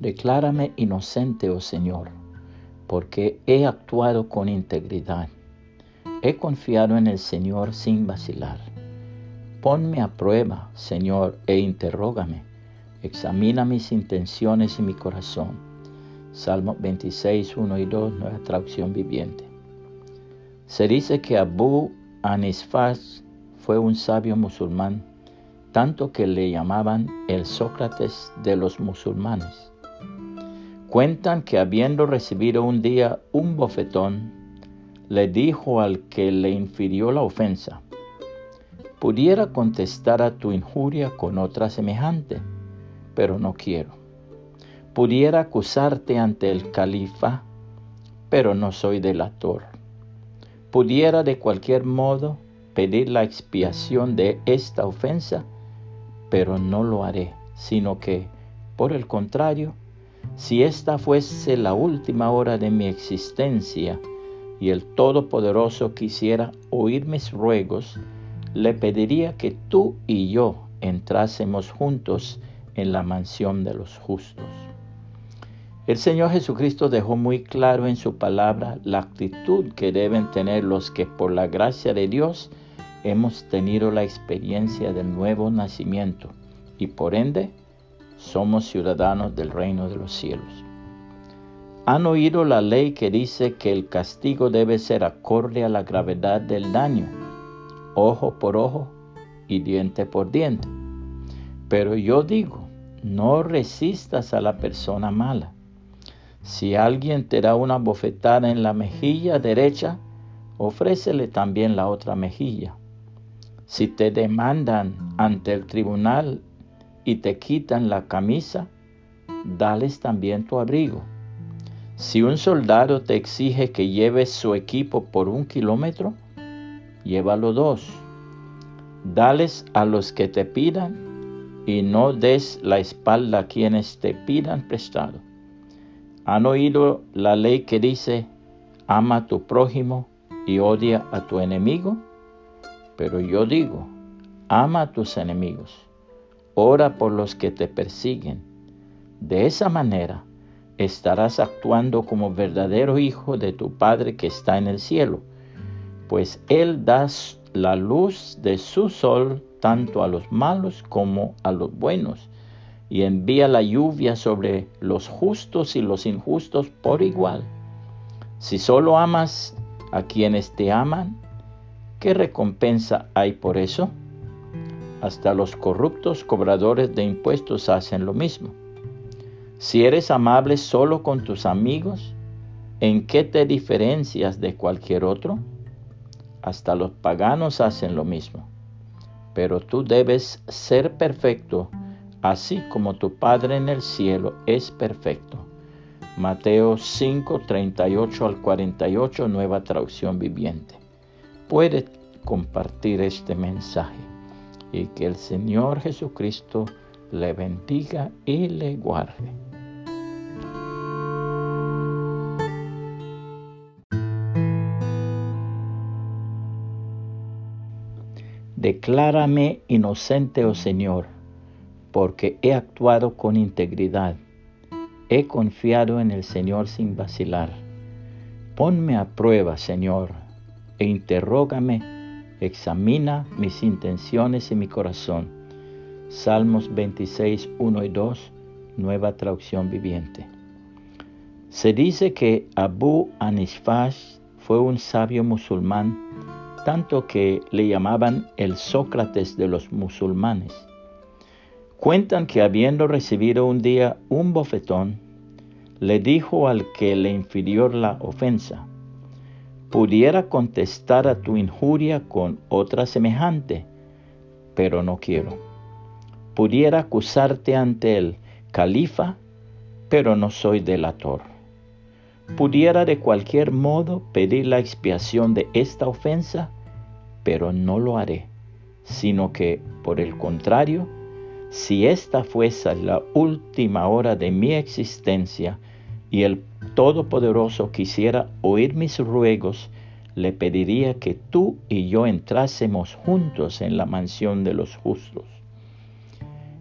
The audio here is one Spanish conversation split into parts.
Declárame inocente, oh Señor, porque he actuado con integridad. He confiado en el Señor sin vacilar. Ponme a prueba, Señor, e interrógame. Examina mis intenciones y mi corazón. Salmo 26, 1 y 2, nueva traducción viviente. Se dice que Abu Anisfas fue un sabio musulmán, tanto que le llamaban el Sócrates de los musulmanes. Cuentan que habiendo recibido un día un bofetón, le dijo al que le infirió la ofensa, pudiera contestar a tu injuria con otra semejante, pero no quiero. Pudiera acusarte ante el califa, pero no soy delator. Pudiera de cualquier modo pedir la expiación de esta ofensa, pero no lo haré, sino que, por el contrario, si esta fuese la última hora de mi existencia y el Todopoderoso quisiera oír mis ruegos, le pediría que tú y yo entrásemos juntos en la mansión de los justos. El Señor Jesucristo dejó muy claro en su palabra la actitud que deben tener los que por la gracia de Dios hemos tenido la experiencia del nuevo nacimiento y por ende somos ciudadanos del reino de los cielos. Han oído la ley que dice que el castigo debe ser acorde a la gravedad del daño, ojo por ojo y diente por diente. Pero yo digo, no resistas a la persona mala. Si alguien te da una bofetada en la mejilla derecha, ofrécele también la otra mejilla. Si te demandan ante el tribunal y te quitan la camisa, dales también tu abrigo. Si un soldado te exige que lleves su equipo por un kilómetro, llévalo dos. Dales a los que te pidan y no des la espalda a quienes te pidan prestado. ¿Han oído la ley que dice, ama a tu prójimo y odia a tu enemigo? Pero yo digo, ama a tus enemigos, ora por los que te persiguen. De esa manera estarás actuando como verdadero hijo de tu Padre que está en el cielo, pues Él da la luz de su sol tanto a los malos como a los buenos, y envía la lluvia sobre los justos y los injustos por igual. Si solo amas a quienes te aman, ¿Qué recompensa hay por eso? Hasta los corruptos cobradores de impuestos hacen lo mismo. Si eres amable solo con tus amigos, ¿en qué te diferencias de cualquier otro? Hasta los paganos hacen lo mismo. Pero tú debes ser perfecto, así como tu Padre en el cielo es perfecto. Mateo 5, 38 al 48, nueva traducción viviente puede compartir este mensaje y que el Señor Jesucristo le bendiga y le guarde. Declárame inocente, oh Señor, porque he actuado con integridad. He confiado en el Señor sin vacilar. Ponme a prueba, Señor, e interrógame, examina mis intenciones y mi corazón. Salmos 26, 1 y 2, nueva traducción viviente. Se dice que Abu Anishfash fue un sabio musulmán, tanto que le llamaban el Sócrates de los musulmanes. Cuentan que habiendo recibido un día un bofetón, le dijo al que le infirió la ofensa, pudiera contestar a tu injuria con otra semejante, pero no quiero. Pudiera acusarte ante el califa, pero no soy delator. Pudiera de cualquier modo pedir la expiación de esta ofensa, pero no lo haré, sino que, por el contrario, si esta fuese la última hora de mi existencia y el Todopoderoso quisiera oír mis ruegos, le pediría que tú y yo entrásemos juntos en la mansión de los justos.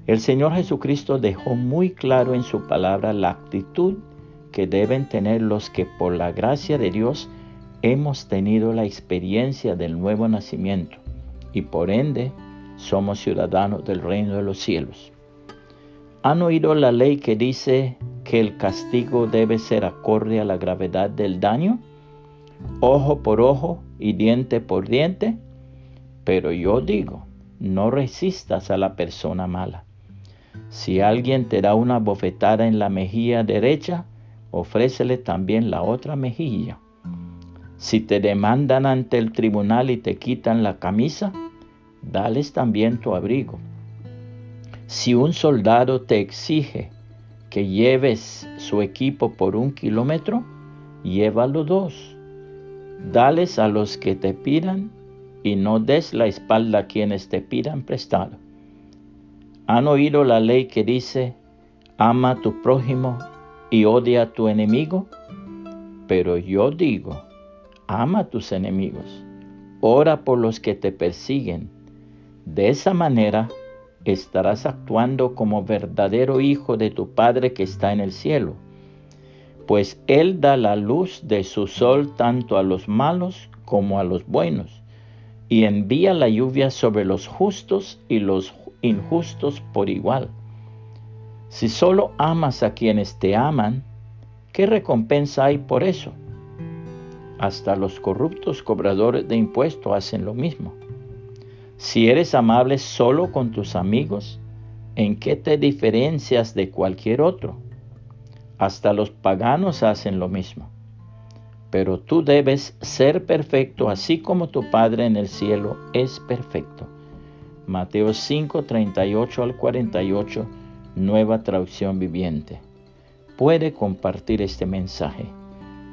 El Señor Jesucristo dejó muy claro en su palabra la actitud que deben tener los que por la gracia de Dios hemos tenido la experiencia del nuevo nacimiento y por ende somos ciudadanos del reino de los cielos. ¿Han oído la ley que dice que el castigo debe ser acorde a la gravedad del daño? Ojo por ojo y diente por diente. Pero yo digo, no resistas a la persona mala. Si alguien te da una bofetada en la mejilla derecha, ofrécele también la otra mejilla. Si te demandan ante el tribunal y te quitan la camisa, dales también tu abrigo. Si un soldado te exige que lleves su equipo por un kilómetro, llévalo dos. Dales a los que te pidan y no des la espalda a quienes te pidan prestado. ¿Han oído la ley que dice, ama a tu prójimo y odia a tu enemigo? Pero yo digo, ama a tus enemigos, ora por los que te persiguen. De esa manera estarás actuando como verdadero hijo de tu Padre que está en el cielo, pues Él da la luz de su sol tanto a los malos como a los buenos, y envía la lluvia sobre los justos y los injustos por igual. Si solo amas a quienes te aman, ¿qué recompensa hay por eso? Hasta los corruptos cobradores de impuestos hacen lo mismo. Si eres amable solo con tus amigos, ¿en qué te diferencias de cualquier otro? Hasta los paganos hacen lo mismo. Pero tú debes ser perfecto así como tu Padre en el cielo es perfecto. Mateo 5, 38 al 48, nueva traducción viviente. Puede compartir este mensaje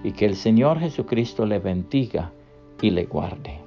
y que el Señor Jesucristo le bendiga y le guarde.